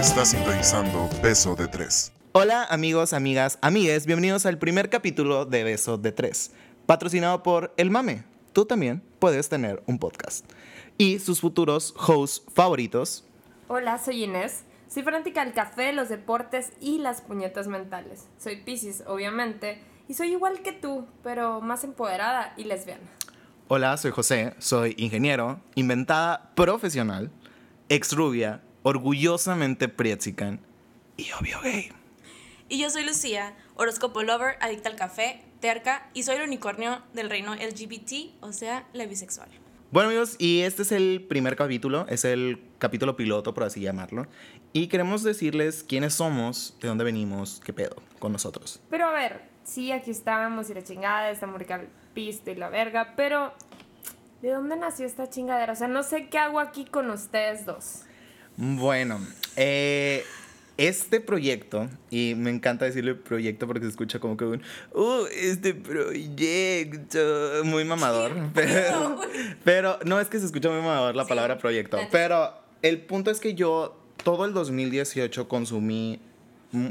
Estás sintonizando Beso de Tres. Hola amigos, amigas, amigues, bienvenidos al primer capítulo de Beso de Tres, patrocinado por El Mame. Tú también puedes tener un podcast. Y sus futuros hosts favoritos. Hola, soy Inés. Soy fanática del café, los deportes y las puñetas mentales. Soy Pisces, obviamente, y soy igual que tú, pero más empoderada y lesbiana. Hola, soy José, soy ingeniero, inventada profesional, ex rubia, orgullosamente prietzican y obvio gay. Y yo soy Lucía, horóscopo lover, adicta al café, terca y soy el unicornio del reino LGBT, o sea, la bisexual. Bueno amigos, y este es el primer capítulo, es el capítulo piloto, por así llamarlo. Y queremos decirles quiénes somos, de dónde venimos, qué pedo con nosotros. Pero a ver, sí, aquí estamos y la chingada, estamos rica pista y la verga, pero ¿de dónde nació esta chingadera? O sea, no sé qué hago aquí con ustedes dos. Bueno, eh, este proyecto, y me encanta decirle proyecto porque se escucha como que un, uh, este proyecto, muy mamador, pero, pero no es que se escucha muy mamador la palabra proyecto, pero el punto es que yo todo el 2018 consumí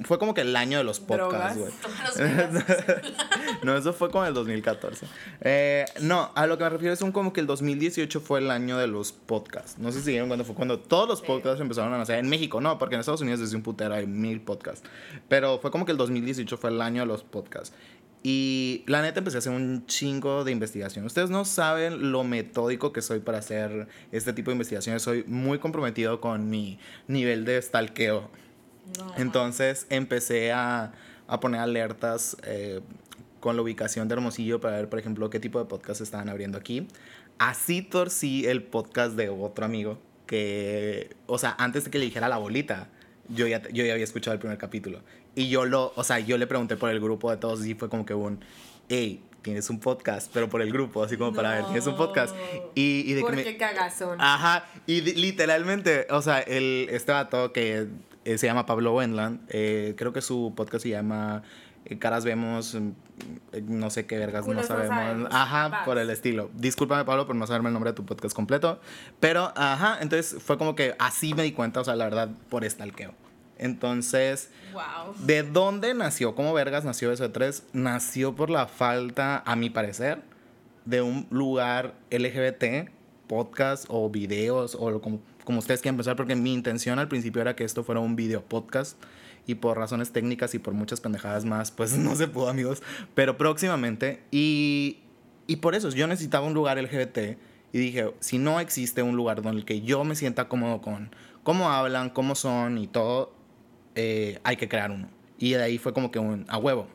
fue como que el año de los podcasts, güey. no, eso fue como el 2014. Eh, no, a lo que me refiero es un como que el 2018 fue el año de los podcasts. No sé si vieron cuando fue cuando todos los podcasts empezaron a nacer. En México no, porque en Estados Unidos desde un putero hay mil podcasts. Pero fue como que el 2018 fue el año de los podcasts. Y la neta empecé a hacer un chingo de investigación. Ustedes no saben lo metódico que soy para hacer este tipo de investigaciones. Soy muy comprometido con mi nivel de stalkeo entonces empecé a, a, poner alertas eh, con la ubicación de Hermosillo para ver, por ejemplo, qué tipo de podcast estaban abriendo aquí. Así torcí el podcast de otro amigo que, o sea, antes de que le dijera la bolita, yo ya, yo ya había escuchado el primer capítulo. Y yo lo, o sea, yo le pregunté por el grupo de todos y fue como que un, hey, tienes un podcast, pero por el grupo, así como para ver, tienes un podcast. Y, y de ¿Por qué cagazón? Ajá, y literalmente, o sea, el, este vato que eh, se llama Pablo Wendland. Eh, creo que su podcast se llama eh, Caras Vemos, no sé qué vergas, no sabemos. Ajá, por el estilo. Discúlpame, Pablo, por no saberme el nombre de tu podcast completo. Pero, ajá, entonces fue como que así me di cuenta, o sea, la verdad, por estalqueo. Entonces, wow. ¿de dónde nació? ¿Cómo vergas nació eso de tres? Nació por la falta, a mi parecer, de un lugar LGBT, podcast o videos o como como ustedes quieran empezar, porque mi intención al principio era que esto fuera un video podcast y por razones técnicas y por muchas pendejadas más, pues no se pudo, amigos. Pero próximamente, y, y por eso yo necesitaba un lugar LGBT y dije, si no existe un lugar donde el que yo me sienta cómodo con cómo hablan, cómo son y todo, eh, hay que crear uno. Y de ahí fue como que un a huevo.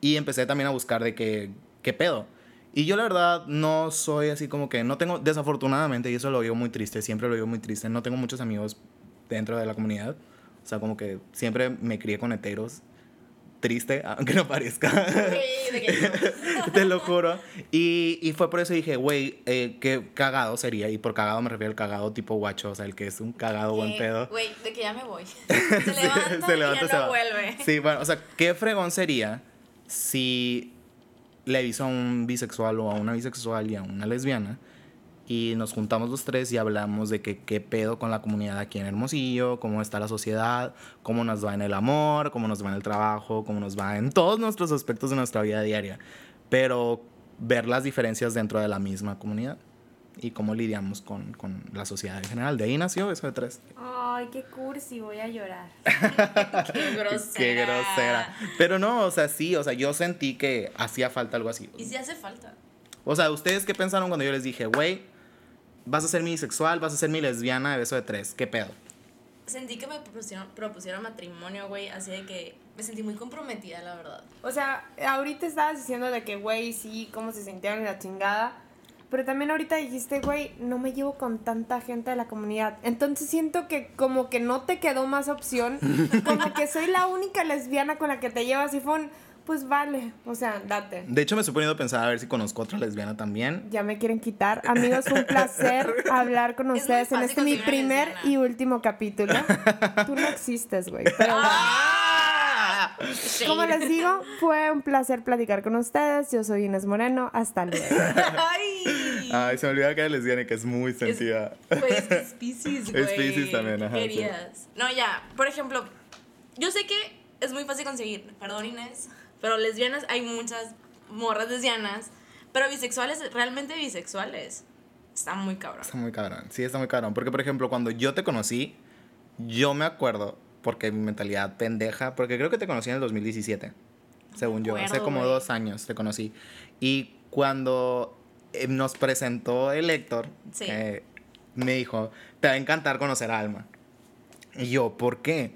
Y empecé también a buscar de que, qué pedo. Y yo la verdad no soy así como que, no tengo, desafortunadamente, y eso lo veo muy triste, siempre lo veo muy triste, no tengo muchos amigos dentro de la comunidad. O sea, como que siempre me crié con heteros. Triste, aunque no parezca. Te lo juro. Y, y, fue por eso dije, güey, eh, qué cagado sería. Y por cagado me refiero al cagado tipo guacho, o sea, el que es un cagado buen pedo. Güey, de que ya me voy. Se levanta, se, levanta y ya no vuelve. Sí, bueno, o sea, qué fregón sería si le aviso a un bisexual o a una bisexual y a una lesbiana y nos juntamos los tres y hablamos de que, qué pedo con la comunidad aquí en Hermosillo, cómo está la sociedad, cómo nos va en el amor, cómo nos va en el trabajo, cómo nos va en todos nuestros aspectos de nuestra vida diaria, pero ver las diferencias dentro de la misma comunidad y cómo lidiamos con, con, la sociedad en general. De ahí nació eso de tres. Ay, qué cursi, voy a llorar. qué grosera. qué grosera. Pero no, o sea, sí, o sea, yo sentí que hacía falta algo así. Y sí hace falta. O sea, ¿ustedes qué pensaron cuando yo les dije, güey, vas a ser mi sexual, vas a ser mi lesbiana de beso de tres? ¿Qué pedo? Sentí que me propusieron, propusieron matrimonio, güey, así de que me sentí muy comprometida, la verdad. O sea, ahorita estabas diciendo de que, güey, sí, cómo se sintieron en la chingada. Pero también ahorita dijiste, güey, no me llevo con tanta gente de la comunidad. Entonces siento que como que no te quedó más opción. Como que soy la única lesbiana con la que te llevas y fue un, pues vale, o sea, date. De hecho me estoy poniendo a pensar a ver si conozco otra lesbiana también. Ya me quieren quitar. Amigos, un placer hablar con ustedes en este mi primer y último capítulo. Tú no existes, güey. Pero... Como les digo, fue un placer platicar con ustedes. Yo soy Inés Moreno. Hasta luego. Ay, se me olvidaba que era lesbiana y que es muy. Pues es que es Pisces, güey. Es también, ajá, ¿Qué sí. querías? No, ya, por ejemplo, yo sé que es muy fácil conseguir, perdón Inés, pero lesbianas hay muchas morras lesbianas, pero bisexuales, realmente bisexuales. Está muy cabrón. Está muy cabrón. Sí, está muy cabrón. Porque, por ejemplo, cuando yo te conocí, yo me acuerdo, porque mi mentalidad pendeja, porque creo que te conocí en el 2017, según yo. Hace como güey. dos años te conocí. Y cuando eh, nos presentó el Héctor, Sí. eh, me dijo, te va a encantar conocer a Alma. Y yo, ¿por qué?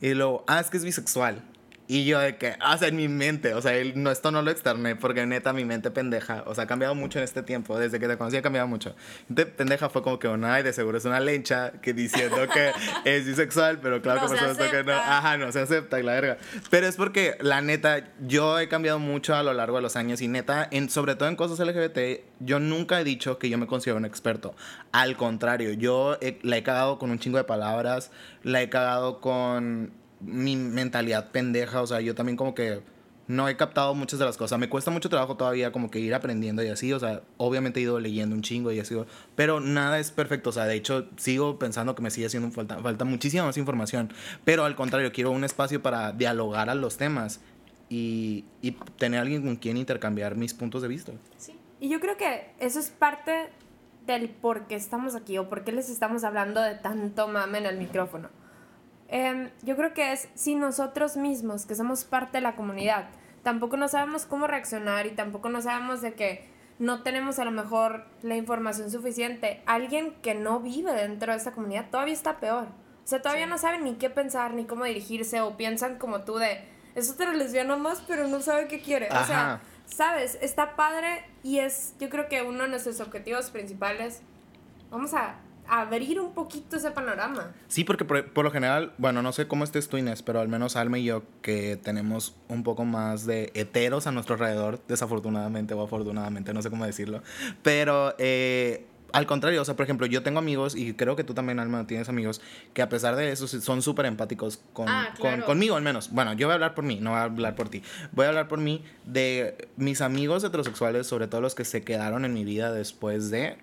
Y luego, ah, es que es bisexual. Y yo de que, o sea, en mi mente, o sea, él- no, esto no lo externé porque neta mi mente pendeja, o sea, ha cambiado mucho en este tiempo, desde que te conocí ha cambiado mucho. De pendeja fue como que, bueno, ay, de seguro es una lencha que diciendo que es bisexual, pero claro No que por supuesto que no. Ajá, no se acepta, la verga. Pero es porque, la neta, yo he cambiado mucho a lo largo de los años y neta, en, sobre todo en cosas LGBT, yo nunca he dicho que yo me considero un experto. Al contrario, yo he- la he cagado con un chingo de palabras, la he cagado con mi mentalidad pendeja, o sea, yo también como que no he captado muchas de las cosas. Me cuesta mucho trabajo todavía como que ir aprendiendo y así, o sea, obviamente he ido leyendo un chingo y así, pero nada es perfecto, o sea, de hecho sigo pensando que me sigue haciendo falta, muchísima más información, pero al contrario, quiero un espacio para dialogar a los temas y, y tener alguien con quien intercambiar mis puntos de vista. Sí. Y yo creo que eso es parte del por qué estamos aquí o por qué les estamos hablando de tanto mame en el micrófono. Em, yo creo que es si nosotros mismos, que somos parte de la comunidad, tampoco no sabemos cómo reaccionar y tampoco no sabemos de que no tenemos a lo mejor la información suficiente. Alguien que no vive dentro de esta comunidad todavía está peor. O sea, todavía Sí. no saben ni qué pensar, ni cómo dirigirse, o piensan como tú de, es otra lesbiana más, pero no sabe qué quiere. O sea, Ajá. ¿sabes? Está padre y es, yo creo que uno de nuestros objetivos principales. Vamos a abrir un poquito ese panorama. Sí, porque por, por lo general, bueno, no sé cómo estés tú, Inés, pero al menos Alma y yo, que tenemos un poco más de heteros a nuestro alrededor, desafortunadamente o afortunadamente, no sé cómo decirlo, pero eh, al contrario, o sea, por ejemplo, yo tengo amigos, y creo que tú también, Alma, tienes amigos, que a pesar de eso son súper empáticos con, Ah, con- conmigo, al menos. Bueno, yo voy a hablar por mí, no voy a hablar por ti. Voy a hablar por mí de mis amigos heterosexuales, sobre todo los que se quedaron en mi vida después de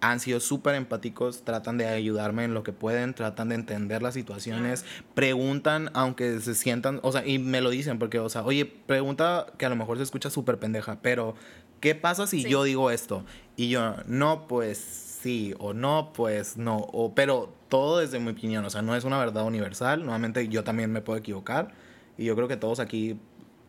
han sido súper empáticos, tratan de ayudarme en lo que pueden, tratan de entender las situaciones, preguntan aunque se sientan, o sea, y me lo dicen porque, o sea, oye, pregunta que a lo mejor se escucha súper pendeja, pero ¿qué pasa si Sí. yo digo esto? Y yo, no, pues sí, o no, pues no, o, pero todo desde mi opinión, o sea, no es una verdad universal, nuevamente yo también me puedo equivocar, y yo creo que todos aquí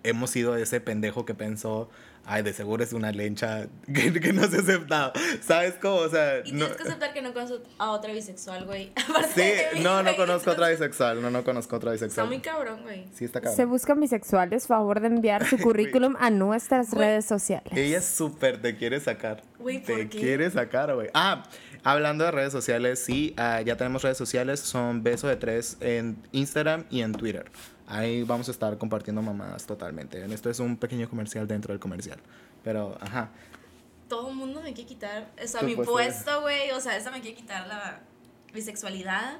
hemos sido ese pendejo que pensó, ay, de seguro es una lencha que, que no se ha aceptado. ¿Sabes cómo? O sea, Y no, tienes que aceptar que no conoces a otra bisexual, güey. Aparte sí, mí, no, no conozco otra bisexual, no, no conozco otra Está bisexual. muy cabrón, güey. Sí, está cabrón. Se buscan bisexuales, favor de enviar su currículum a nuestras redes sociales. Ella es súper te quiere sacar. Güey, ¿por te qué? quiere sacar, güey. Ah, hablando de redes sociales, sí, ah, ya tenemos redes sociales, son Beso de Tres en Instagram y en Twitter. Ahí vamos a estar compartiendo mamadas totalmente. Esto es un pequeño comercial dentro del comercial. Pero, ajá. Todo el mundo me quiere quitar, o sea, mi puesto. güey. O sea, esta me quiere quitar la bisexualidad.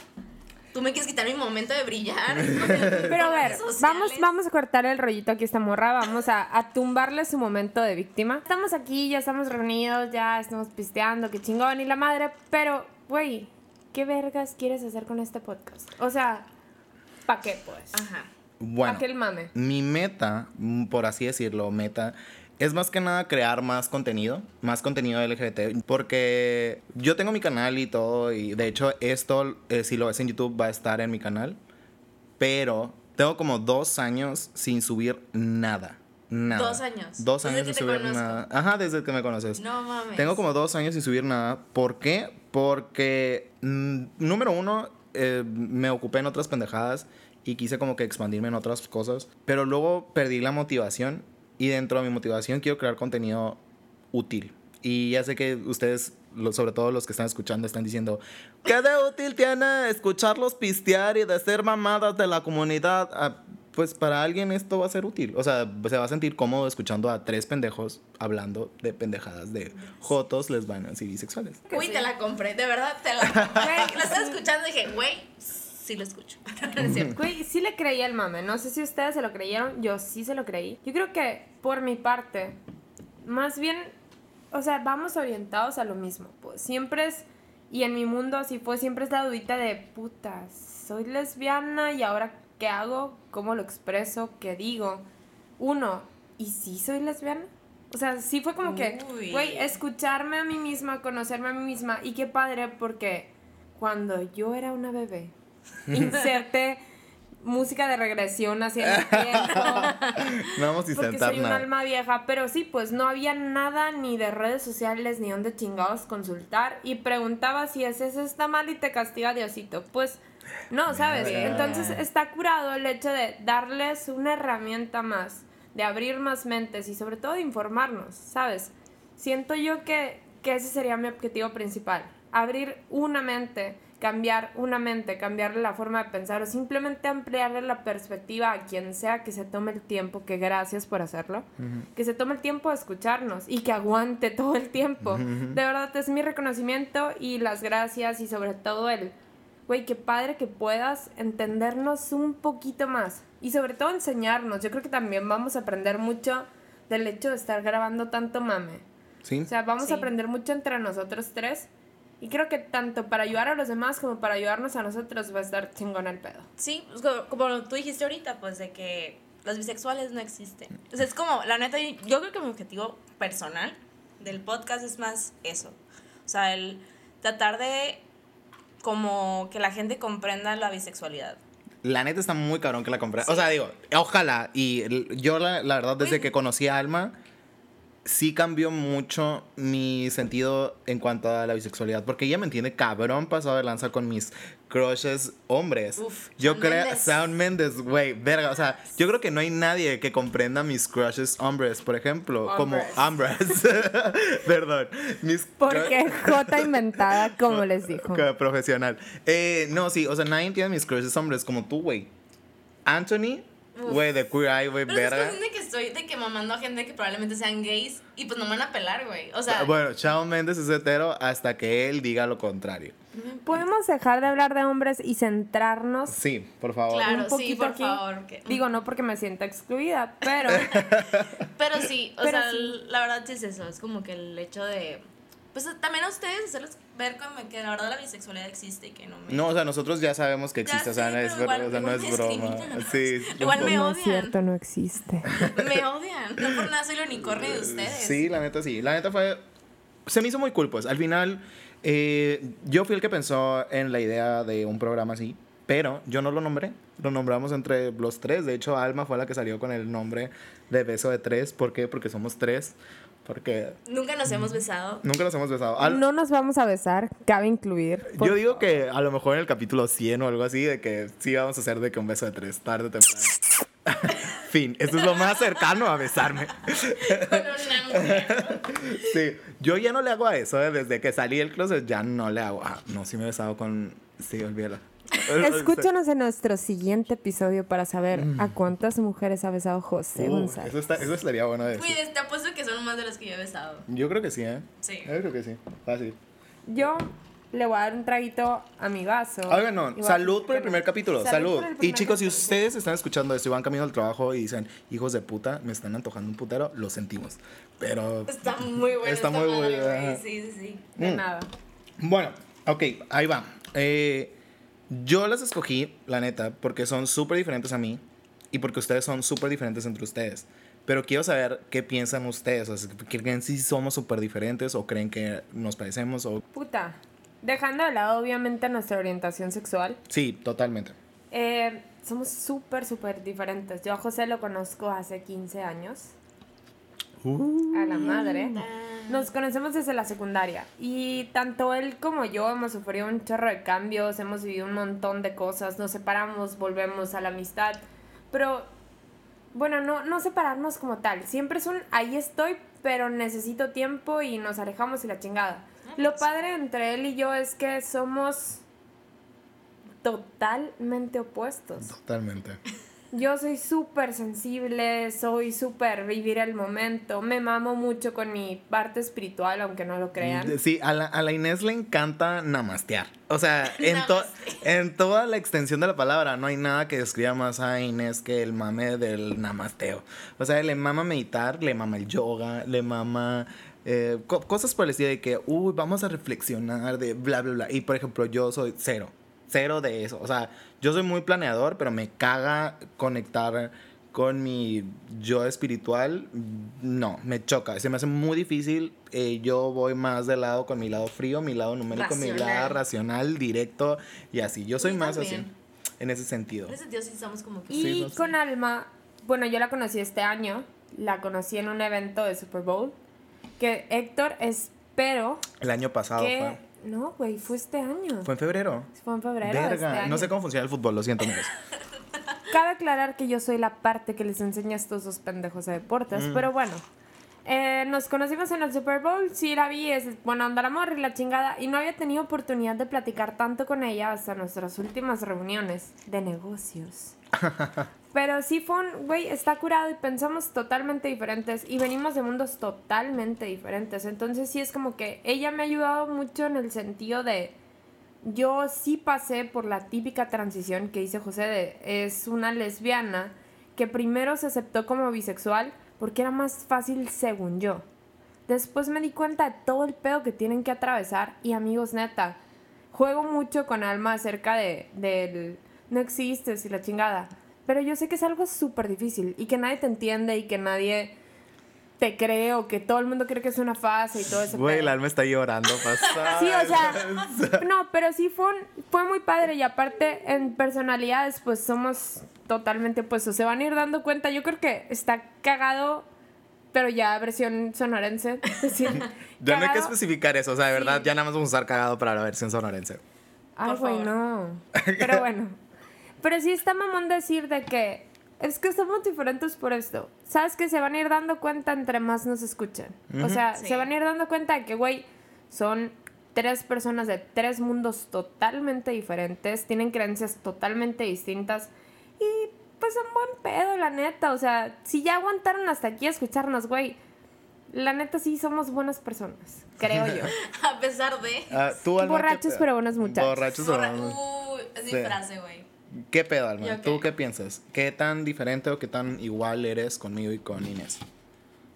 Tú me quieres quitar mi momento de brillar. Pero a ver, sociales. vamos, vamos a cortar el rollito aquí a esta morra, vamos a, a tumbarle su momento de víctima. Estamos aquí, ya estamos reunidos, ya estamos pisteando, qué chingón y la madre, pero, güey, ¿qué vergas quieres hacer con este podcast? O sea, ¿pa' qué pues? Ajá. Bueno. ¿Pa' qué el mame? Mi meta, mm, por así decirlo, meta, es más que nada crear más contenido, más contenido LGBT, porque yo tengo mi canal y todo, y de hecho esto, eh, si lo ves en YouTube, va a estar en mi canal, pero tengo como dos años sin subir nada. Nada. Dos años. Dos Desde años sin subir conozco. nada. Ajá, desde que me conoces. No mames. Tengo como dos años sin subir nada. ¿Por qué? Porque, mm, número uno, eh, me ocupé en otras pendejadas y quise como que expandirme en otras cosas. Pero luego perdí la motivación y dentro de mi motivación quiero crear contenido útil. Y ya sé que ustedes, lo- sobre todo los que están escuchando, están diciendo, ¿qué de útil tiene escucharlos pistear y de ser mamadas de la comunidad? Ah, pues para alguien esto va a ser útil. O sea, se va a sentir cómodo escuchando a tres pendejos hablando de pendejadas de jotos, lesbianas y bisexuales. Uy, te la compré, de verdad te la compré. la estaba escuchando y dije, güey, sí lo escucho. No es cierto. Güey, sí le creí al mame. No sé si ustedes se lo creyeron. Yo sí se lo creí. Yo creo que por mi parte, más bien o sea, vamos orientados a lo mismo, pues siempre es, y en mi mundo así fue, siempre es la dudita de, puta, soy lesbiana y ahora qué hago, cómo lo expreso, qué digo. Uno, ¿y si soy lesbiana? O sea, sí fue como que, güey, escucharme a mí misma, conocerme a mí misma, y qué padre porque cuando yo era una bebé, inserte música de regresión hacia el tiempo. No vamos a Porque soy un nada. alma vieja, pero sí, pues no había nada ni de redes sociales ni donde chingados consultar y preguntaba si ese eso está mal y te castiga Diosito. Pues no, ¿sabes? Verga. Entonces está curado el hecho de darles una herramienta más, de abrir más mentes y sobre todo de informarnos, ¿sabes? Siento yo que, que ese sería mi objetivo principal, abrir una mente, cambiar una mente, cambiarle la forma de pensar o simplemente ampliarle la perspectiva a quien sea que se tome el tiempo, que gracias por hacerlo, que se tome el tiempo de escucharnos y que aguante todo el tiempo. De verdad es mi reconocimiento y las gracias y sobre todo el, güey, qué padre que puedas entendernos un poquito más y sobre todo enseñarnos. Yo creo que también vamos a aprender mucho del hecho de estar grabando tanto mame. ¿Sí? O sea, vamos Sí. a aprender mucho entre nosotros tres. Y creo que tanto para ayudar a los demás como para ayudarnos a nosotros va a estar chingón el pedo. Sí, pues, como, como tú dijiste ahorita, pues de que los bisexuales no existen. O sea, es como, la neta, yo- yo creo que mi objetivo personal del podcast es más eso. O sea, el tratar de como que la gente comprenda la bisexualidad. La neta está muy cabrón que la compré. O sea, digo, ojalá. Y yo, la, la verdad, desde Uy. que conocí a Alma, sí cambió mucho mi sentido en cuanto a la bisexualidad. Porque ella me entiende cabrón pasado de lanza con mis crushes hombres. Uf, yo creo. Shawn Mendes, güey, verga. O sea, yo creo que no hay nadie que comprenda mis crushes hombres, por ejemplo. Hombres. Como hombres. Perdón. Mis Porque J inventada, como les dijo. Profesional. Eh, no, sí, o sea, nadie entiende mis crushes hombres como tú, güey. Anthony. Güey, de Queer Eye, güey, es verga. de que estoy de que mamando a gente que probablemente sean gays y pues no me van a pelar, güey. O sea, Bueno, Shawn Mendes es hetero hasta que él diga lo contrario. ¿Podemos dejar de hablar de hombres y centrarnos Sí, por favor. Claro. un sí, poquito por aquí? favor, que- Digo, no porque me sienta excluida, pero Pero sí, o Pero sea, sí. la verdad sí es eso, es como que el hecho de, pues también a ustedes hacerles ver como que la verdad la bisexualidad existe y que no me... No, o sea, nosotros ya sabemos que Ya existe, o sea, sé, no es, igual- o sea, no es broma. Sí, Igual me no odian. es cierto, no existe. Me odian, no por nada soy el unicornio de ustedes. Sí, la neta sí. La neta fue. Se me hizo muy cool, pues. Al final, eh, yo fui el que pensó en la idea de un programa así, pero yo no lo nombré. Lo nombramos entre los tres. De hecho, Alma fue la que salió con el nombre de Beso de Tres. ¿Por qué? Porque somos tres. Porque Nunca nos hemos besado. nunca nos hemos besado. Al- No nos vamos a besar, cabe incluir. yo digo que a lo mejor en el capítulo 100 o algo así, de que sí vamos a hacer de que un beso de tres, tarde o temprano. fin, esto es lo más cercano a besarme. Sí, yo ya no le hago a eso, ¿eh? desde que salí del closet ya no le hago. Ah, no, sí me he besado con... Sí, olvídalo. Escúchanos en nuestro siguiente episodio para saber a cuántas mujeres ha besado José Uh, González. eso, está, eso estaría bueno de decir. Cuides, te apuesto que son más de los que yo he besado. Yo creo que sí, ¿eh? Sí. Yo creo que sí. Fácil. Yo le voy a dar un traguito a mi vaso. Oigan, no, salud por el primer capítulo, salud. Y chicos, si capítulo. ustedes están escuchando esto y van camino al trabajo y dicen, hijos de puta, me están antojando un putero, lo sentimos. Pero, Está muy bueno. Está esta muy bueno. Sí, sí, sí. De Mm. nada. bueno, ok, ahí va. Eh, yo las escogí, la neta, porque son súper diferentes a mí y porque ustedes son súper diferentes entre ustedes. Pero quiero saber qué piensan ustedes. O sea, ¿Creen si somos súper diferentes o creen que nos parecemos? O... Puta. Dejando de lado, obviamente, nuestra orientación sexual. Sí, totalmente. eh, somos súper, súper diferentes. Yo a José lo conozco hace 15 años. A la madre. Nos conocemos desde la secundaria. Y tanto él como yo hemos sufrido un chorro de cambios, hemos vivido un montón de cosas, nos separamos, volvemos a la amistad. Pero, bueno, no, no separarnos como tal. Siempre es un ahí estoy, pero necesito tiempo y nos alejamos y la chingada. Lo padre entre él y yo es que somos totalmente opuestos. Totalmente. Yo soy súper sensible, soy súper vivir el momento, me mamo mucho con mi parte espiritual, aunque no lo crean. Sí, a la, a la Inés le encanta namastear. O sea, en, to- en toda la extensión de la palabra, no hay nada que describa más a Inés que el mame del namasteo. O sea, le mama meditar, le mama el yoga, le mama eh, co- cosas por el estilo de que, uy, vamos a reflexionar de bla, bla, bla. Y por ejemplo, yo soy cero, cero de eso. O sea, yo soy muy planeador, pero me caga conectar con mi yo espiritual. No, me choca. Se me hace muy difícil. Eh, yo voy más del lado con mi lado frío, mi lado numérico, mi lado Racional. directo y así. Yo soy Yo más también. así, en ese sentido. En ese sentido sí somos como que... Y Sí, con Alma, bueno, yo la conocí este año, la conocí en un evento de Super Bowl, que Héctor, espero El año pasado que... fue. No, güey, fue este año. Fue en febrero. Fue en febrero. Verga, este año. no sé cómo funciona el fútbol, lo siento, amigos. Cabe aclarar que yo soy la parte que les enseña a estos dos pendejos de deportes, Mm. pero bueno. Eh, nos conocimos en el Super Bowl, sí la vi, es buena onda la morra y la chingada, y no había tenido oportunidad de platicar tanto con ella hasta nuestras últimas reuniones de negocios. Pero sí fue un, güey, está curado y pensamos totalmente diferentes y venimos de mundos totalmente diferentes. Entonces sí es como que ella me ha ayudado mucho en el sentido de, yo sí pasé por la típica transición que dice José de, es una lesbiana que primero se aceptó como bisexual porque era más fácil según yo. Después me di cuenta de todo el pedo que tienen que atravesar y amigos neta, juego mucho con Alma acerca de del no existes y la chingada. Pero yo sé que es algo súper difícil y que nadie te entiende y que nadie te cree o que todo el mundo cree que es una fase y todo ese Güey, el alma está llorando, pasada. Sí, o sea, no, pero sí fue, un- fue muy padre y aparte en personalidades pues somos totalmente opuestos. Se van a ir dando cuenta, yo creo que está cagado, pero ya versión sonorense. es decir, Ya no hay que especificar eso, o sea, de verdad, Sí. ya nada más vamos a usar cagado para la versión sonorense. Ay, Por güey, favor. no. Pero bueno. Pero sí está mamón decir de que es que somos diferentes por esto. ¿Sabes que se van a ir dando cuenta entre más nos escuchan? O sea, Sí. se van a ir dando cuenta de que, güey, son tres personas de tres mundos totalmente diferentes, tienen creencias totalmente distintas y pues son buen pedo, la neta. O sea, si ya aguantaron hasta aquí a escucharnos, güey, la neta sí somos buenas personas, creo yo. A pesar de... Ah, tú, Alma, ¿qué Borrachos pe- pero buenos muchachos. Borrachos pero Uy, es mi Sí. frase, güey. ¿Qué pedo, Alma? ¿Yo ¿Tú qué? piensas? ¿Qué tan diferente o qué tan igual eres conmigo y con Inés?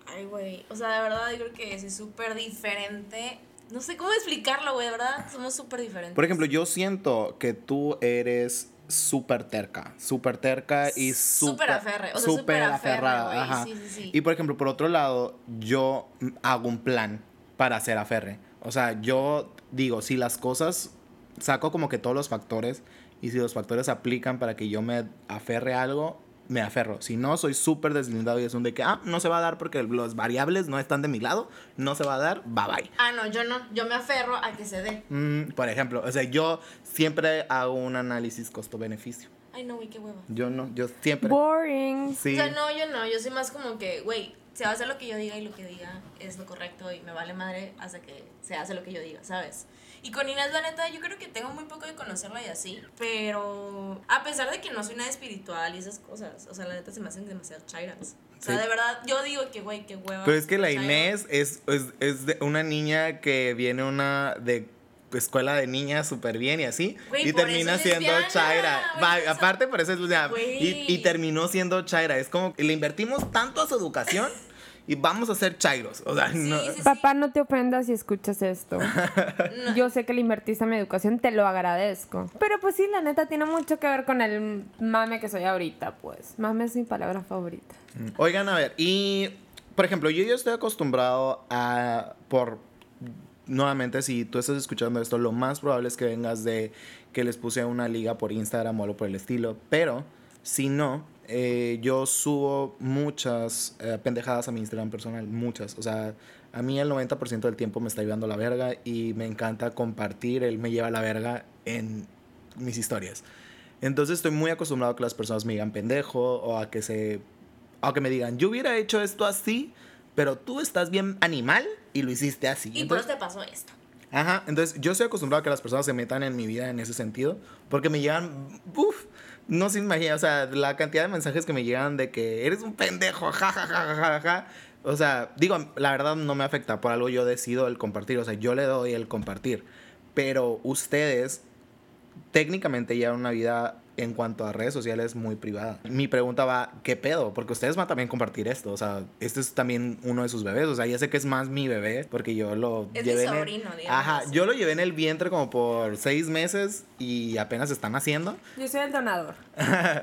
Ay, güey. O sea, de verdad, yo creo que es súper diferente. No sé cómo explicarlo, güey. De verdad, somos súper diferentes. Por ejemplo, yo siento que tú eres súper terca, súper terca y Súper súper aferre, o sea, aferre, güey, ajá. sí, sí, sí. Y por ejemplo, por otro lado, yo hago un plan para ser aferre. O sea, yo digo, si las cosas, saco como que todos los factores y si los factores aplican para que yo me aferre a algo, me aferro. Si no, soy súper deslindado y es un de que, ah, no se va a dar porque los variables no están de mi lado, no se va a dar, bye bye. Ah, no, yo no. Yo me aferro a que se dé. Mm, por ejemplo, o sea, yo siempre hago un análisis costo-beneficio. Ay, no, güey, qué hueva. Yo no, yo siempre. Boring. Sí. O sea, no, yo no. Yo soy más como que, güey, se va a hacer lo que yo diga y lo que diga es lo correcto y me vale madre hasta que se hace lo que yo diga, ¿sabes? Y con Inés, la neta, yo creo que tengo muy poco de conocerla y así, pero a pesar de que no soy nada espiritual y esas cosas, o sea, la neta se me hacen demasiado chairas. O sea, Sí. de verdad, yo digo que, güey, qué hueva. Pero es que la. Inés es, es, es de una niña que viene una de escuela de niñas súper bien y así. Güey, y termina siendo lesbiana, Chaira. Va, eso- aparte por eso es. Y, terminó siendo Chaira. Es como le invertimos tanto a su educación y vamos a ser Chairos. O sea, Sí, no. sí, sí. Papá, no te ofendas si escuchas esto. Yo sé que le invertiste a mi educación, te lo agradezco. Pero pues sí, la neta tiene mucho que ver con el mame que soy ahorita, pues. Mame es mi palabra favorita. Oigan, a ver, y por ejemplo, yo ya estoy acostumbrado a, por, nuevamente, si tú estás escuchando esto, lo más probable es que vengas de que les puse una liga por Instagram o algo por el estilo, pero si no, eh, yo subo muchas eh, pendejadas a mi Instagram personal, muchas, o sea, a mí el 90% del tiempo me está llevando la verga y me encanta compartir, él me lleva la verga en mis historias. Entonces estoy muy acostumbrado a que las personas me digan pendejo o a que se o que me digan, yo hubiera hecho esto así, pero tú estás bien animal y lo hiciste así. Y por Entonces- eso te pasó esto. Ajá, entonces yo estoy acostumbrado a que las personas se metan en mi vida en ese sentido, porque me llegan, uff, no se imagina, o sea, la cantidad de mensajes que me llegan de que eres un pendejo, ja, ja, ja, ja, ja. O sea, digo, la verdad no me afecta, por algo yo decido el compartir, o sea, yo le doy el compartir, pero ustedes técnicamente llevan una vida en cuanto a redes sociales muy privada. Mi pregunta va, ¿qué pedo? Porque ustedes van a también compartir esto, o sea, este es también uno de sus bebés, o sea, ya sé que es más mi bebé, porque yo lo Es mi llevé en el- sobrino, digamos. Ajá, yo lo llevé en el vientre como por seis meses y apenas están haciendo. Yo soy el donador.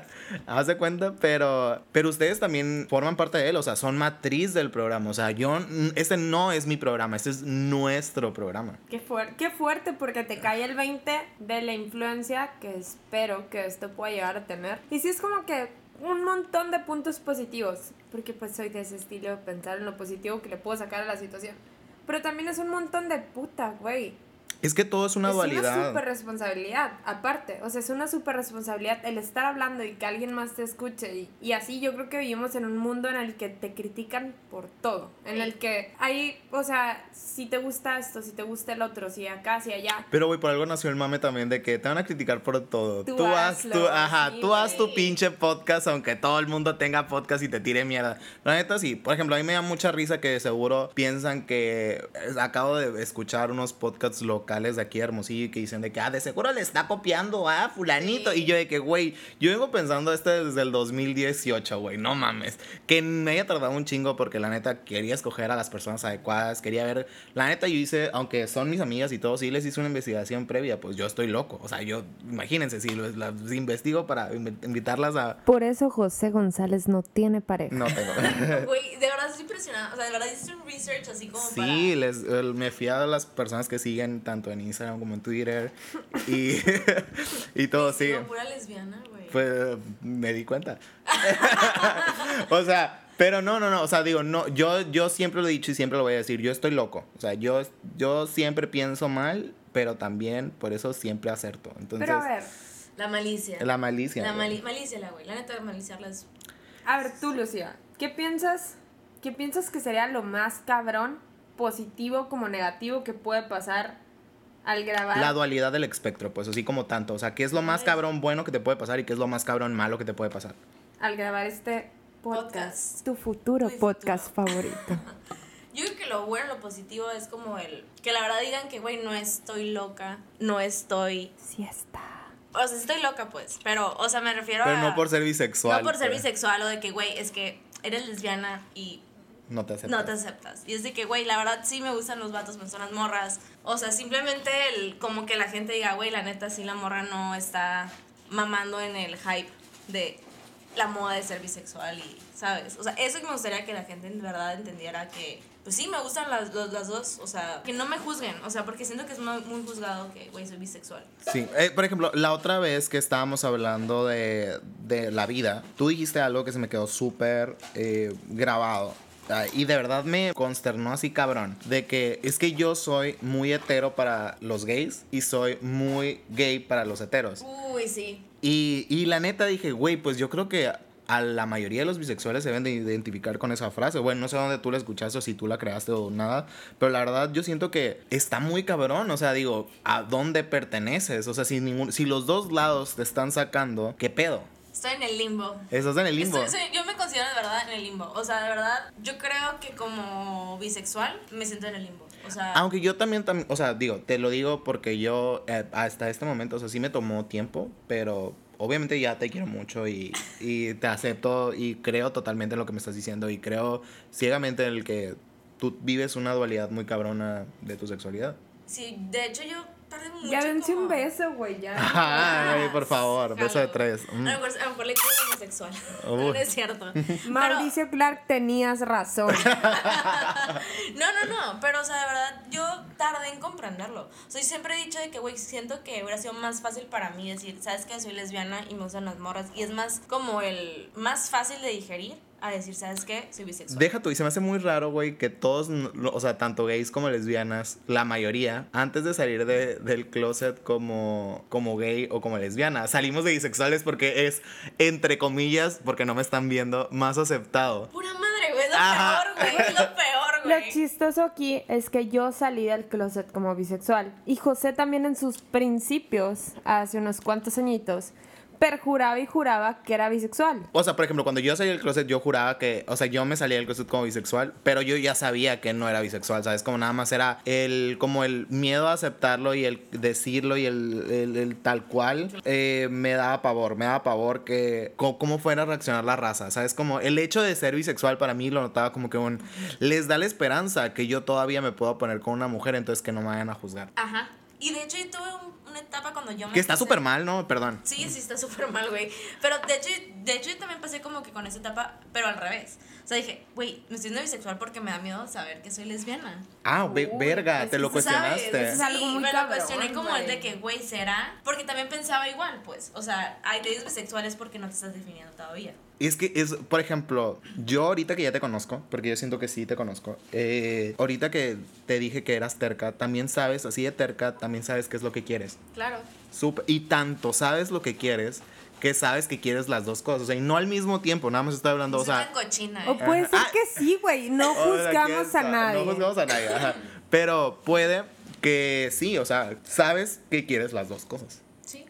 Haz de cuenta, pero, pero ustedes también forman parte de él, o sea, son matriz del programa. O sea, yo, este no es mi programa, este es nuestro programa. Qué, fuer- qué fuerte porque te cae el 20 de la influencia que espero que esto pueda llegar a tener. Y sí es como que un montón de puntos positivos, porque pues soy de ese estilo de pensar en lo positivo que le puedo sacar a la situación. Pero también es un montón de puta, güey. Es que todo es una es una dualidad. super responsabilidad, aparte. O sea, es una super responsabilidad el estar hablando y que alguien más te escuche. Y, y así yo creo que vivimos en un mundo en el que te critican por todo. En el que hay, o sea, si te gusta esto, si te gusta el otro, si acá, si allá. Pero, güey, por algo nació el mame también de que te van a criticar por todo. Tú Tú, haz hazlo, tu, ajá, sí, tú haz tu pinche podcast aunque todo el mundo tenga podcast y te tire mierda. La neta sí, por ejemplo, a mí me da mucha risa que seguro piensan que acabo de escuchar unos podcasts locales de aquí de Hermosillo y que dicen de que ah, de seguro le está copiando a fulanito Sí. y yo de que, güey, yo vengo pensando este desde el 2018, güey, no mames. Que me haya tardado un chingo porque la neta quería escoger a las personas adecuadas, quería ver, la neta yo hice, aunque son mis amigas y todo, sí les hice una investigación previa, pues yo estoy loco. O sea, yo, imagínense, si los- las investigo para inv- invitarlas a... Por eso José González no tiene pareja. No tengo. Güey, de verdad impresionada. O sea, de verdad hiciste un research así como Sí, les, el- me fui a las personas que siguen tanto en Instagram como en Twitter y, y todo, para... sí. Como pura lesbiana, güey. Pues me di cuenta. o sea, pero no, no, no. O sea, digo, no, yo, yo siempre lo he dicho y siempre lo voy a decir. Yo estoy loco. O sea, yo, yo siempre pienso mal, pero también por eso siempre acerto. Entonces, Pero a ver, La malicia. la malicia. La mali malicia, la güey. La neta, maliciarla es... a ver tú, Lucía, ¿qué piensas? ¿Qué piensas que sería lo más cabrón, positivo como negativo que puede pasar al grabar? La dualidad del espectro, pues así como tanto. O sea, ¿qué es lo más cabrón bueno que te puede pasar y qué es lo más cabrón malo que te puede pasar? al grabar este podcast. Podcast. Tu futuro Tu podcast futuro. favorito. Yo creo que lo bueno, lo positivo es como el... Que la verdad digan que, güey, no estoy loca. No estoy... Sí está. O sea, estoy loca, pues. Pero, o sea, me refiero Pero a... no por ser bisexual. No por ser pues, bisexual o de que, güey, es que eres lesbiana y No te aceptas. no te aceptas. Y es de que, güey, la verdad sí me gustan los vatos, me son las morras. O sea, simplemente el, como que la gente diga, güey, la neta sí la morra no está mamando en el hype de la moda de ser bisexual y, ¿sabes? O sea, eso que me gustaría que la gente en verdad entendiera que, pues sí, me gustan las, los- las dos. O sea, que no me juzguen. O sea, porque siento que es muy, muy juzgado que, güey, soy bisexual. Sí, eh, por ejemplo, la otra vez que estábamos hablando de, de la vida, tú dijiste algo que se me quedó súper eh, grabado. Y de verdad me consternó así cabrón. De que es que yo soy muy hetero para los gays y soy muy gay para los heteros. Uy, sí. Y, y la neta dije, güey, pues yo creo que a la mayoría de los bisexuales se deben de identificar con esa frase. Bueno, no sé dónde tú la escuchaste o si tú la creaste o nada, pero la verdad yo siento que está muy cabrón. O sea, digo, ¿a dónde perteneces? O sea, si, ningún, si los dos lados te están sacando, ¿qué pedo? Estoy en el limbo. Estás en el limbo. Estoy- soy- yo me considero de verdad en el limbo. O sea, de verdad, yo creo que como bisexual me siento en el limbo. O sea, Aunque yo también, tam- o sea, digo, te lo digo porque yo eh, hasta este momento, o sea, sí me tomó tiempo, pero obviamente ya te quiero mucho y, y te acepto y creo totalmente en lo que me estás diciendo y creo ciegamente en el que tú vives una dualidad muy cabrona de tu sexualidad. sí, de hecho yo mucho. Ya dense como- un beso, güey, ya. Ay, por favor, beso de tres. A Mm. lo mejor, a lo mejor le bisexual. No, Uy. no es cierto. Pero- Mauricio Clark, tenías razón. No, no, no, pero o sea, de verdad, yo tardé en comprenderlo. O sea, yo siempre he dicho de que, güey, siento que hubiera sido más fácil para mí decir, sabes que soy lesbiana y me gustan las morras. Y es más como el más fácil de digerir a decir, sabes qué, soy bisexual. Deja tú, y se me hace muy raro, güey, que todos, o sea, tanto gays como lesbianas, la mayoría, antes de salir de- del closet como, como gay o como lesbiana, salimos de bisexuales porque es, entre comillas, porque no me están viendo, más aceptado. Pura madre, güey, es lo Ajá. peor, güey, es lo peor, Lo chistoso aquí es que yo salí del closet como bisexual y José también en sus principios, hace unos cuantos añitos. Perjuraba y juraba que era bisexual. O sea, por ejemplo, cuando yo salí del closet, yo juraba que, o sea, yo me salía del closet como bisexual, pero yo ya sabía que no era bisexual, ¿sabes? Como nada más era el, como el miedo a aceptarlo y el decirlo y el, el- el tal cual, eh, me daba pavor, me daba pavor que, co- cómo fuera a reaccionar la raza, ¿sabes? Como el hecho de ser bisexual para mí lo notaba como que un, les da la esperanza que yo todavía me puedo poner con una mujer, entonces que no me vayan a juzgar. Ajá. Y de hecho yo tuve un- una etapa cuando yo me... Que está súper mal, ¿no? Perdón. Sí, sí, está súper mal, güey. Pero de hecho, de hecho, yo también pasé como que con esa etapa, pero al revés. O sea, dije, güey, me estoy siendo bisexual porque me da miedo saber que soy lesbiana. Ah, Uy, verga, te lo cuestionaste. sabe, eso es algo sí, muy me cabrón, lo cuestioné como el de que, güey, ¿será? Porque también pensaba igual, pues. O sea, hay te dices bisexuales porque no te estás definiendo todavía. Es que es, por ejemplo, yo ahorita que ya te conozco, porque yo siento que sí te conozco, eh, ahorita que te dije que eras terca, también sabes, así de terca, también sabes qué es lo que quieres. Claro. Sup- y tanto sabes lo que quieres que sabes que quieres las dos cosas. O sea, y no al mismo tiempo, nada más estoy hablando, o Soy sea... cochina, O ¿eh? puede ser Ah. que sí, güey. No Hola, ¿qué juzgamos a nadie. No juzgamos a nadie, ajá. Pero puede que sí, o sea, sabes que quieres las dos cosas. Sí.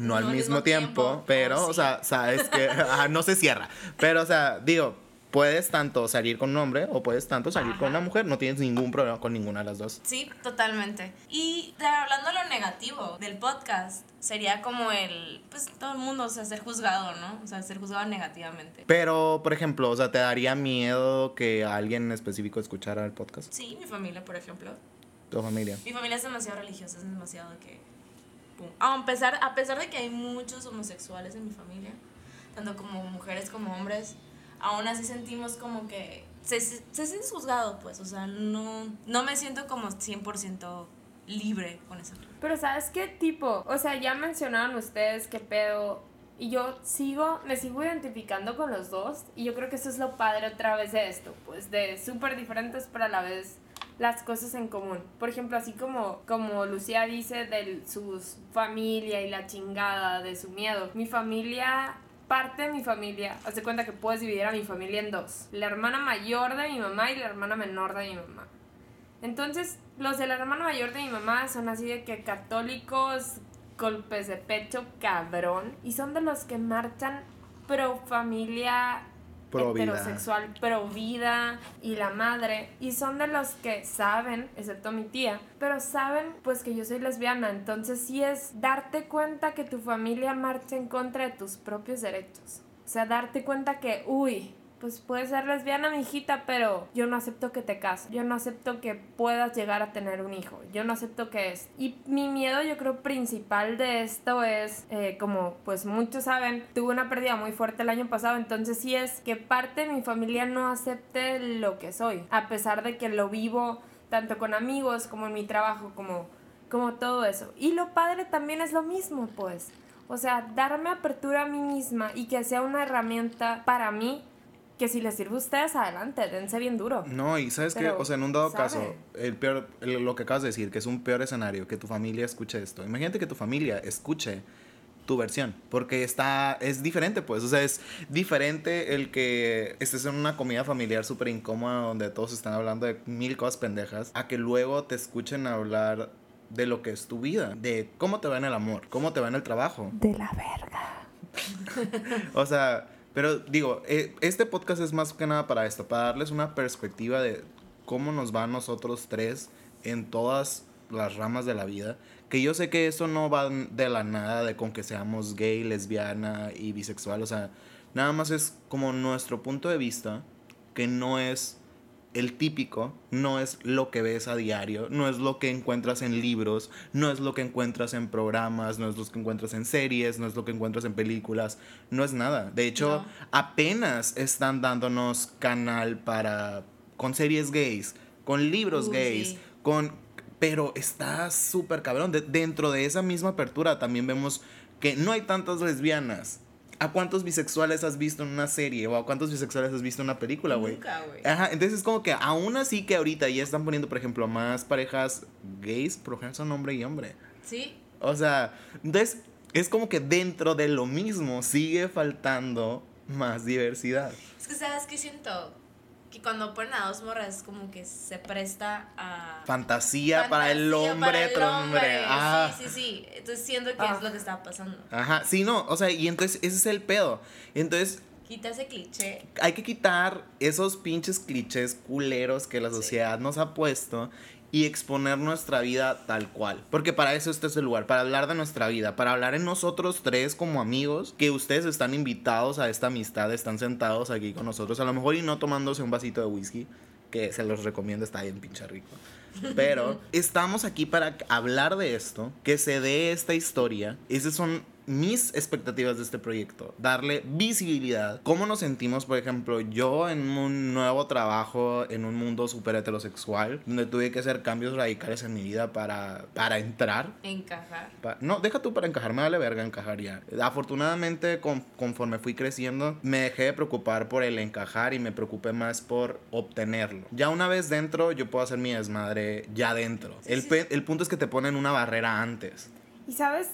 No, al mismo, tiempo, pero, oh, o sí. sea, sabes que ajá, no se cierra. Pero, o sea, digo, puedes tanto salir con un hombre o puedes tanto salir con una mujer, no tienes ningún problema con ninguna de las dos. Sí, totalmente. Y hablando de lo negativo del podcast, sería como el, pues todo el mundo, o sea, ser juzgado, ¿no? O sea, ser juzgado negativamente. Pero, por ejemplo, o sea, ¿te daría miedo que alguien en específico escuchara el podcast? Sí, mi familia, por ejemplo. Tu familia. Mi familia es demasiado religiosa, es demasiado de que... A pesar, a pesar de que hay muchos homosexuales en mi familia, tanto como mujeres como hombres, aún así sentimos como que... Se, se, se juzgado, pues, o sea, no, no me siento como 100% libre con eso. Pero ¿sabes qué tipo? O sea, ya mencionaron ustedes qué pedo. Y yo sigo, me sigo identificando con los dos. Y yo creo que eso es lo padre otra vez de esto. Pues de súper diferentes, pero a la vez las cosas en común. Por ejemplo, así como, como Lucía dice de su familia y la chingada, de su miedo. Mi familia, parte de mi familia, hace cuenta que puedes dividir a mi familia en dos. La hermana mayor de mi mamá y la hermana menor de mi mamá. Entonces, los de la hermana mayor de mi mamá son así de que católicos, golpes de pecho, cabrón. Y son de los que marchan pro familia Pro heterosexual, pro vida y la madre. Y son de los que saben, excepto mi tía, pero saben pues que yo soy lesbiana. Entonces sí es darte cuenta que tu familia marcha en contra de tus propios derechos. O sea, darte cuenta que, uy, pues puedes ser lesbiana, mi hijita, pero yo no acepto que te cases. Yo no acepto que puedas llegar a tener un hijo. Yo no acepto que es. Y mi miedo, yo creo, principal de esto es, eh, como pues muchos saben, tuve una pérdida muy fuerte el año pasado. Entonces, sí es que parte de mi familia no acepte lo que soy. A pesar de que lo vivo tanto con amigos como en mi trabajo, como, como todo eso. Y lo padre también es lo mismo, pues. O sea, darme apertura a mí misma y que sea una herramienta para mí que si les sirve a ustedes, adelante, dense bien duro. No, y sabes que, o sea, en un dado ¿sabe? caso, el peor, el- lo que acabas de decir, que es un peor escenario, que tu familia escuche esto. Imagínate que tu familia escuche tu versión, porque está, es diferente, pues, o sea, es diferente el que estés en una comida familiar súper incómoda donde todos están hablando de mil cosas pendejas, a que luego te escuchen hablar de lo que es tu vida, de cómo te va en el amor, cómo te va en el trabajo. De la verga. O sea, pero digo, eh, este podcast es más que nada para esto, para darles una perspectiva de cómo nos va a nosotros tres en todas las ramas de la vida. Que yo sé que eso no va de la nada de con que seamos gay, lesbiana y bisexual. O sea, nada más es como nuestro punto de vista, que no es el típico, no es lo que ves a diario, no es lo que encuentras en libros, no es lo que encuentras en programas, no es lo que encuentras en series, no es lo que encuentras en películas, no es nada. De hecho, No. apenas están dándonos canal para con series gays, con libros gays, sí. con pero está súper cabrón. De- dentro de esa misma apertura también vemos que no hay tantas lesbianas. ¿A cuántos bisexuales has visto en una serie? ¿O a cuántos bisexuales has visto en una película, güey? Nunca, güey. Ajá, entonces es como que aún así que ahorita ya están poniendo, por ejemplo, más parejas gays, por ejemplo, son hombre y hombre. Sí, O sea, entonces es como que dentro de lo mismo sigue faltando más diversidad. es que sabes que siento que cuando ponen a dos morras es como que se presta a... Fantasía, para el hombre, para el hombre. hombre. Ah. Sí, sí, sí. Entonces siento que Ah. es lo que está pasando. Ajá, sí, no, o sea, y entonces ese es el pedo. Entonces Quita ese cliché. hay que quitar esos pinches clichés culeros que la sociedad nos ha puesto y exponer nuestra vida tal cual. Porque para eso este es el lugar, para hablar de nuestra vida, para hablar en nosotros tres como amigos, que ustedes están invitados a esta amistad, están sentados aquí con nosotros, a lo mejor y no tomándose un vasito de whisky, que se los recomiendo, está bien pinche rico. Pero estamos aquí para hablar de esto, que se dé esta historia. Esas son mis expectativas de este proyecto. Darle visibilidad. ¿Cómo nos sentimos, por ejemplo, yo en un nuevo trabajo, en un mundo súper heterosexual, donde tuve que hacer cambios radicales en mi vida para, para entrar? Encajar. Pa- No, deja tú para encajar, me vale verga encajar ya. Afortunadamente, con- conforme fui creciendo, me dejé de preocupar por el encajar y me preocupé más por obtenerlo. Ya una vez dentro, yo puedo hacer mi desmadre ya dentro. Sí, el, sí, el punto es que te ponen una barrera antes. Y sabes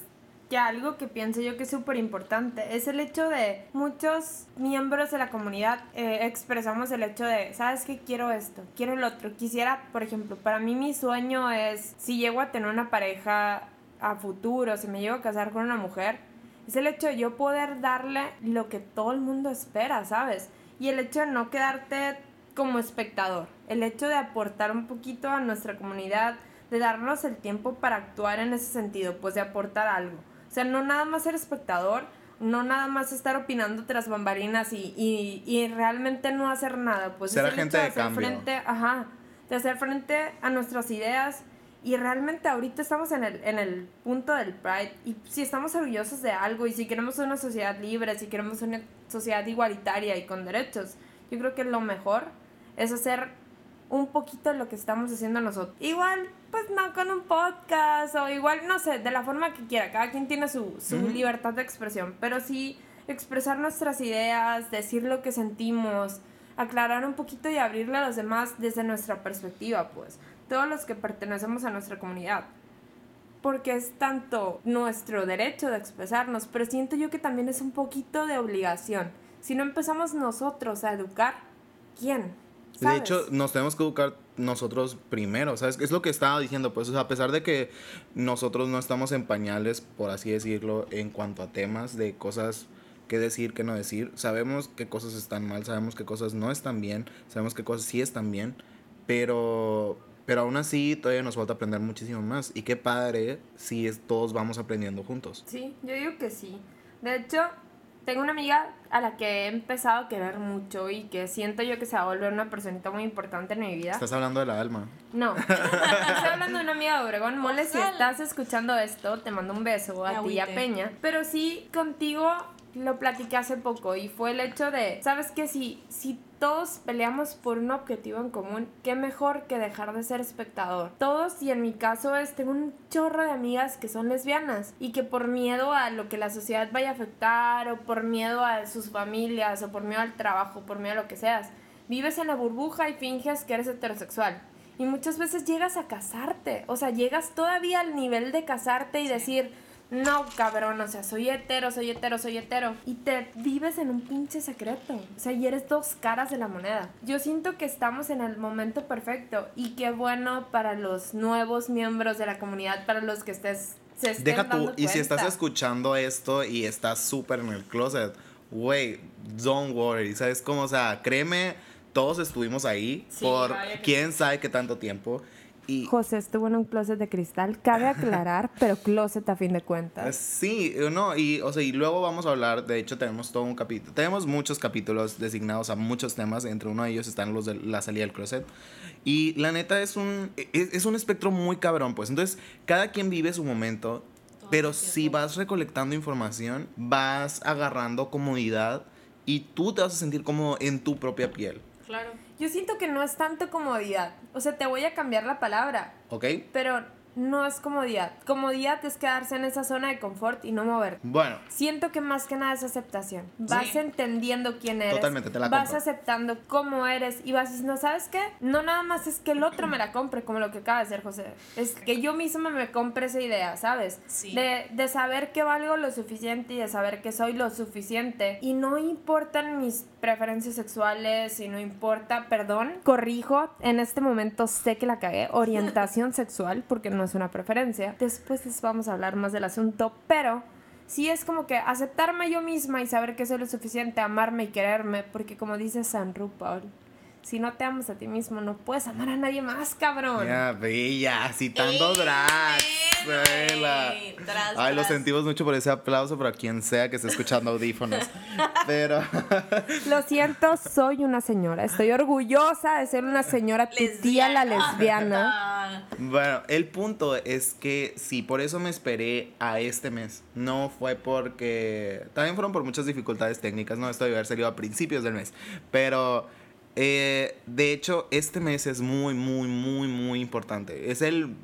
que algo que pienso yo que es súper importante es el hecho de muchos miembros de la comunidad eh, expresamos el hecho de, ¿sabes qué? Quiero esto, quiero el otro. Quisiera, por ejemplo, para mí mi sueño es, si llego a tener una pareja a futuro, si me llego a casar con una mujer, es el hecho de yo poder darle lo que todo el mundo espera, ¿sabes? Y el hecho de no quedarte como espectador, el hecho de aportar un poquito a nuestra comunidad, de darnos el tiempo para actuar en ese sentido, pues de aportar algo. O sea, no nada más ser espectador, no nada más estar opinando tras bambalinas y, y, y realmente no hacer nada, pues Ser es el agente hecho de hacer cambio. frente, ajá, de hacer frente a nuestras ideas y realmente ahorita estamos en el, en el punto del Pride y si estamos orgullosos de algo y si queremos una sociedad libre, si queremos una sociedad igualitaria y con derechos, yo creo que lo mejor es hacer un poquito lo que estamos haciendo nosotros. Igual, pues no con un podcast o igual, no sé, de la forma que quiera. Cada quien tiene su, su libertad de expresión, pero sí expresar nuestras ideas, decir lo que sentimos, aclarar un poquito y abrirle a los demás desde nuestra perspectiva, pues, todos los que pertenecemos a nuestra comunidad. Porque es tanto nuestro derecho de expresarnos, pero siento yo que también es un poquito de obligación. Si no empezamos nosotros a educar, ¿quién? De hecho, nos tenemos que educar nosotros primero, ¿sabes? Es lo que estaba diciendo, pues, a pesar de que nosotros no estamos en pañales, por así decirlo, en cuanto a temas de cosas que decir, que no decir, sabemos qué cosas están mal, sabemos qué cosas no están bien, sabemos qué cosas sí están bien, pero, pero aún así todavía nos falta aprender muchísimo más. Y qué padre si todos vamos aprendiendo juntos. Sí, yo digo que sí. De hecho, tengo una amiga a la que he empezado a querer mucho y que siento yo que se va a volver una personita muy importante en mi vida. Estás hablando de la alma. No, estoy hablando de una amiga de Obregón. Mole, si estás escuchando esto, te mando un beso a ti y a. Peña. Pero sí, contigo lo platiqué hace poco y fue el hecho de, ¿sabes qué? Si, si todos peleamos por un objetivo en común, qué mejor que dejar de ser espectador. Todos, y en mi caso es, tengo un chorro de amigas que son lesbianas y que por miedo a lo que la sociedad vaya a afectar o por miedo a sus familias o por miedo al trabajo, por miedo a lo que seas, vives en la burbuja y finges que eres heterosexual. Y muchas veces llegas a casarte, o sea, llegas todavía al nivel de casarte y decir, no, cabrón, o sea, soy hetero, soy hetero, soy hetero. Y te vives en un pinche secreto. O sea, y eres dos caras de la moneda. Yo siento que estamos en el momento perfecto y qué bueno para los nuevos miembros de la comunidad, para los que estés... Se estén Deja tú, y si estás escuchando esto y estás súper en el closet, güey, don't worry, ¿sabes cómo? O sea, créeme, todos estuvimos ahí Sí, por quién sabe qué tanto tiempo. Y José estuvo en un closet de cristal, cabe aclarar, pero closet a fin de cuentas. sí, no, y, o sea, y luego vamos a hablar, de hecho tenemos todo un capítulo, tenemos muchos capítulos designados a muchos temas, entre uno de ellos están los de la salida del closet. Y la neta es un, es, es un espectro muy cabrón, pues. Entonces, cada quien vive su momento, Todo pero si vas recolectando información, vas agarrando comodidad y tú te vas a sentir como en tu propia piel, Claro. Yo siento que no es tanto comodidad. O sea, te voy a cambiar la palabra, ¿ok? pero no es comodidad. Comodidad es quedarse en esa zona de confort y no mover. Bueno, Siento que más que nada es aceptación. Vas Sí. entendiendo quién eres. Totalmente, te la Vas compro. aceptando cómo eres y vas diciendo, ¿sabes qué? No nada más es que el otro me la compre, como lo que acaba de hacer José. Es que yo misma me compre esa idea, ¿sabes? Sí. De, de saber que valgo lo suficiente y de saber que soy lo suficiente. Y no importan mis preferencias sexuales y no importa, perdón, corrijo, en este momento sé que la cagué, orientación sexual, porque no es una preferencia. Después les vamos a hablar más del asunto, pero sí es como que aceptarme yo misma y saber que soy lo suficiente, amarme y quererme, porque como dice San RuPaul, si no te amas a ti mismo, no puedes amar a nadie más, cabrón. ya bella, citando Ey, drag. güey. Vela. Tras, Ay, lo tras. sentimos mucho por ese aplauso para quien sea que esté escuchando audífonos. Pero Lo siento, soy una señora. Estoy orgullosa de ser una señora tu tía la lesbiana. Bueno, el punto es que sí, por eso me esperé a este mes. No fue porque. También fueron por muchas dificultades técnicas, ¿no? Esto debe haber salido a principios del mes. Pero. Eh, de hecho, este mes es muy, muy, muy, muy importante. Es el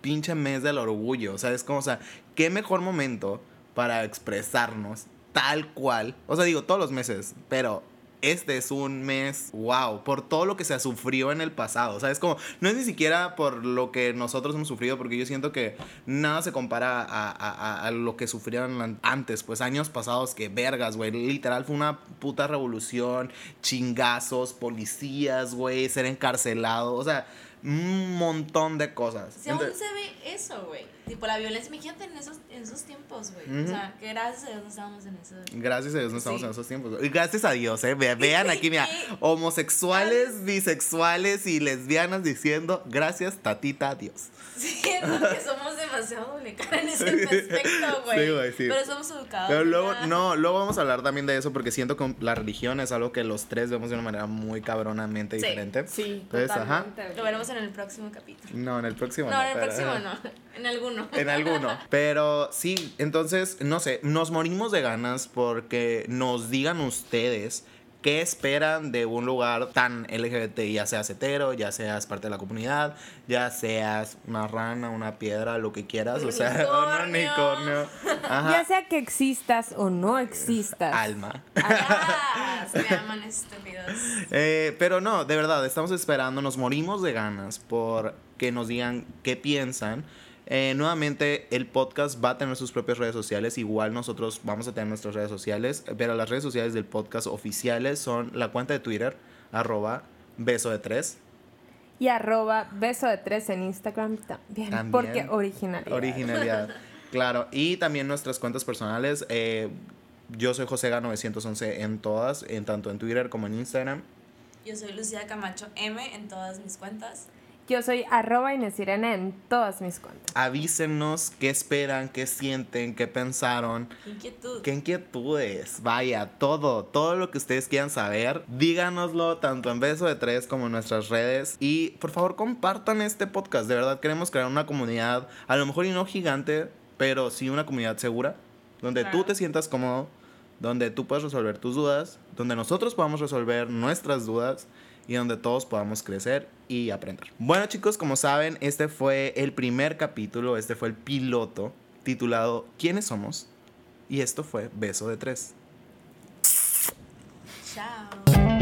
pinche mes del orgullo. O sea, es como, o sea, qué mejor momento para expresarnos tal cual. O sea, digo, todos los meses, pero este es un mes, wow, por todo lo que se sufrió en el pasado. O sea, es como, no es ni siquiera por lo que nosotros hemos sufrido, porque yo siento que nada se compara a, a- a- lo que sufrieron an- antes, pues años pasados que vergas, güey. Literal fue una puta revolución, chingazos, policías, güey, ser encarcelado, o sea, un montón de cosas. Si aún se ve eso, güey. Tipo la violencia, imagínate en esos, en esos tiempos, güey. O sea, que gracias a Dios no estábamos en eso. Gracias a Dios no estamos Sí. en esos tiempos. Y gracias a Dios, ¿eh? Ve- Vean aquí, mira, homosexuales, bisexuales y lesbianas diciendo gracias, tatita, Dios. Sí, porque somos demasiado doble cara en ese aspecto, güey. Sí, güey, sí. Pero somos educados. Pero luego, no, luego vamos a hablar también de eso porque siento que la religión es algo que los tres vemos de una manera muy cabronamente Sí, diferente. Sí, Entonces, ajá. totalmente. Lo veremos en el próximo capítulo. No, en el próximo. No, en el pero- próximo no. En alguno. En alguno. Pero sí, entonces, no sé, nos morimos de ganas porque nos digan ustedes qué esperan de un lugar tan LGBT, ya seas hetero, ya seas parte de la comunidad, ya seas una rana, una piedra, lo que quieras, o sea, un Unicornio. unicornio. Ajá. Ya sea que existas o no existas. Alma. Se me aman estúpidos. Eh, pero no, de verdad, estamos esperando, nos morimos de ganas por que nos digan qué piensan. Eh, nuevamente, el podcast va a tener sus propias redes sociales. Igual nosotros vamos a tener nuestras redes sociales. Pero las redes sociales del podcast oficiales son la cuenta de Twitter, arroba beso de tres. Y arroba beso de tres en Instagram también. También. Porque original. Originalidad. claro. Y también nuestras cuentas personales. eh, yo soy Josega911 en todas, en tanto en Twitter como en Instagram. Yo soy Lucía Camacho M en todas mis cuentas. Yo soy arroba Inés Irene en todas mis cuentas. Avísenos qué esperan, qué sienten, qué pensaron. Qué inquietud. ¿Qué inquietudes? Vaya, todo, todo lo que ustedes quieran saber, díganoslo tanto en Beso de Tres como en nuestras redes. Y por favor, compartan este podcast. De verdad, queremos crear una comunidad, a lo mejor y no gigante, pero sí una comunidad segura, donde tú te sientas cómodo, donde tú puedas resolver tus dudas, donde nosotros podamos resolver nuestras dudas y donde todos podamos crecer y aprender. Bueno chicos, como saben, este fue el primer capítulo, este fue el piloto titulado ¿Quiénes somos? Y esto fue Beso de Tres. Chao.